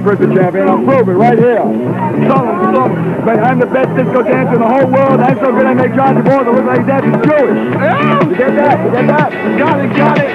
prison champion. I'll prove it right here. But I'm the best disco dancer in the whole world. I'm so good I make John Travolta look like that. he's Jewish. Get that? Get that? Got it, got it.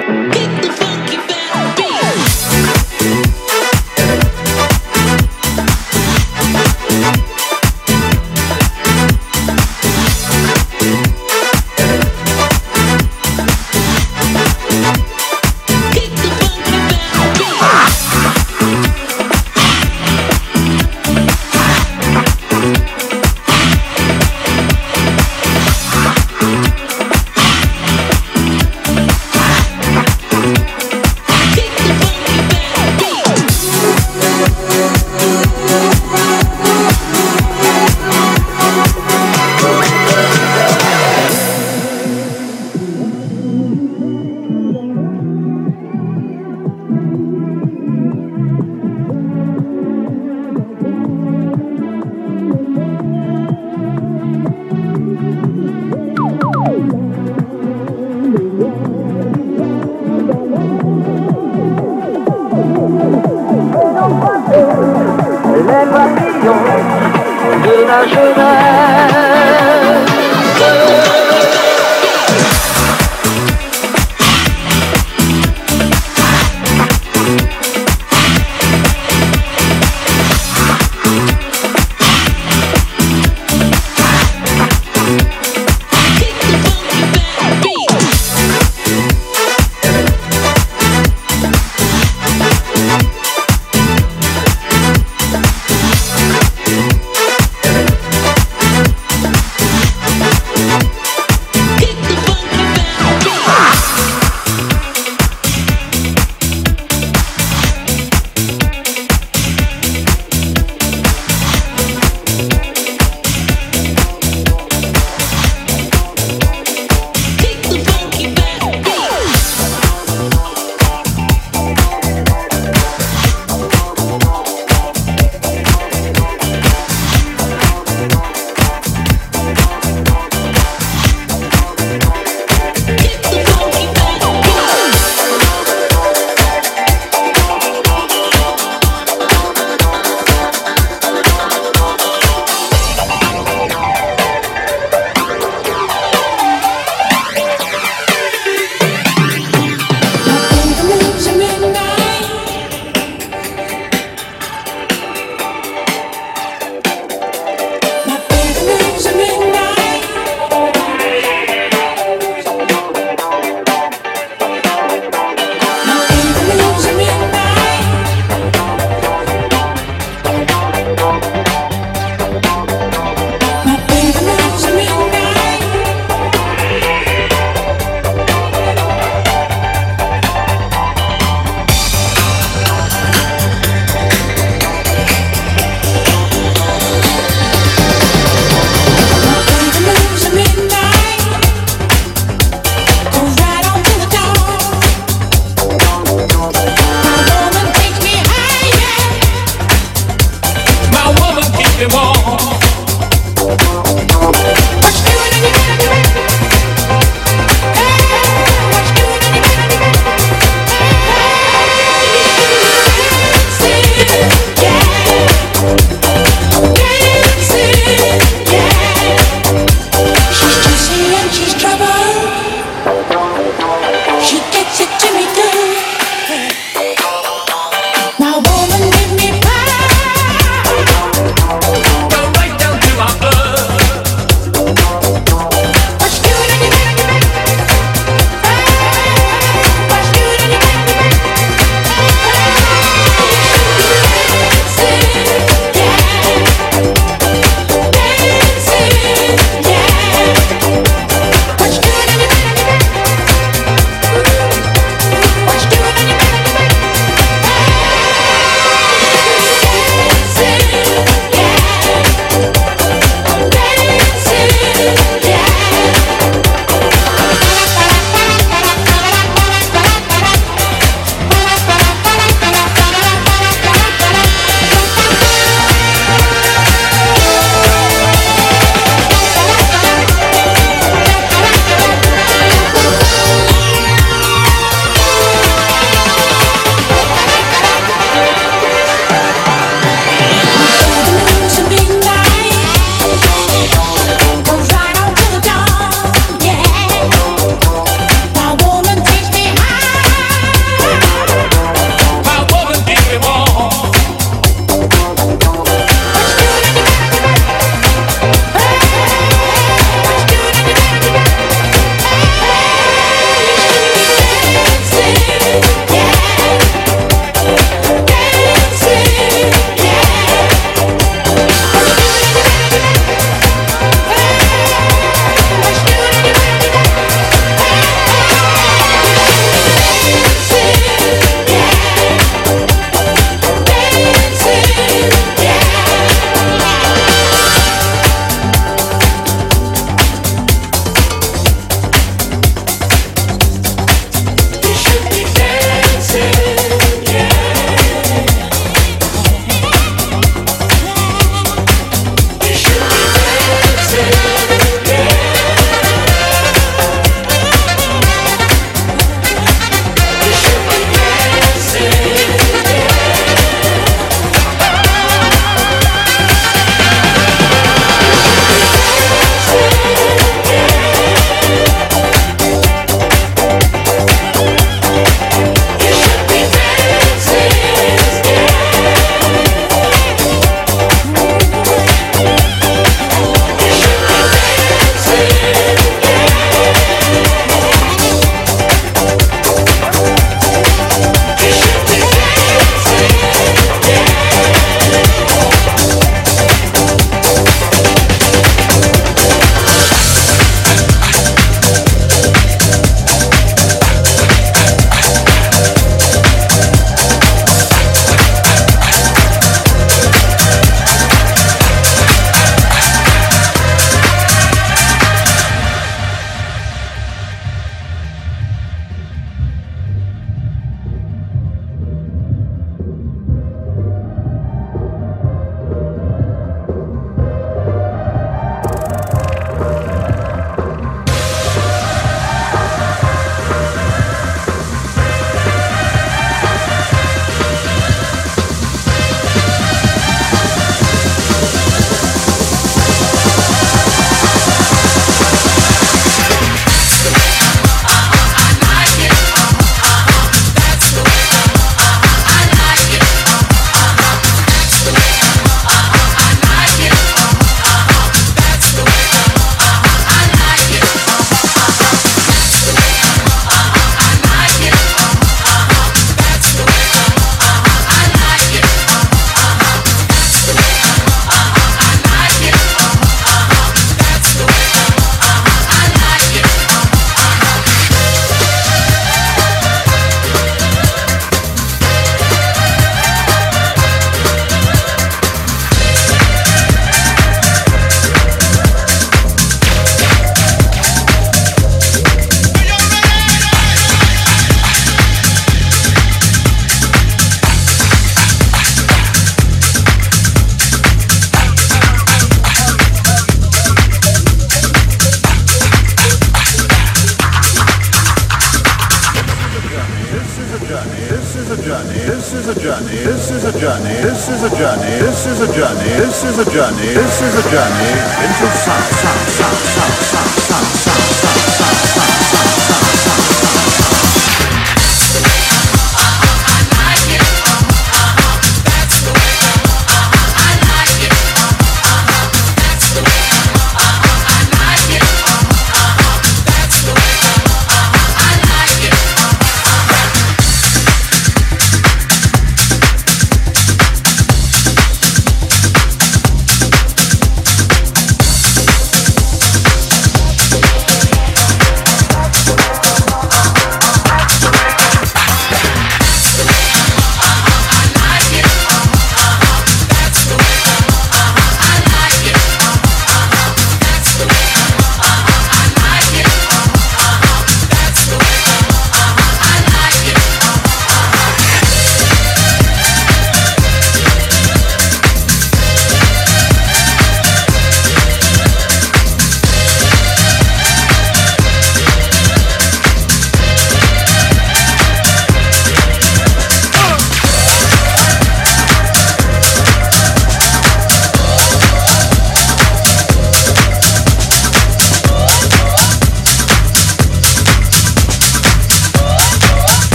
Is a journey. This is a journey into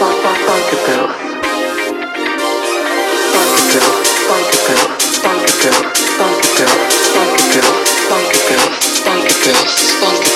Funk girl, funk girl, funk girl, funk girl, funk girl, funk girl.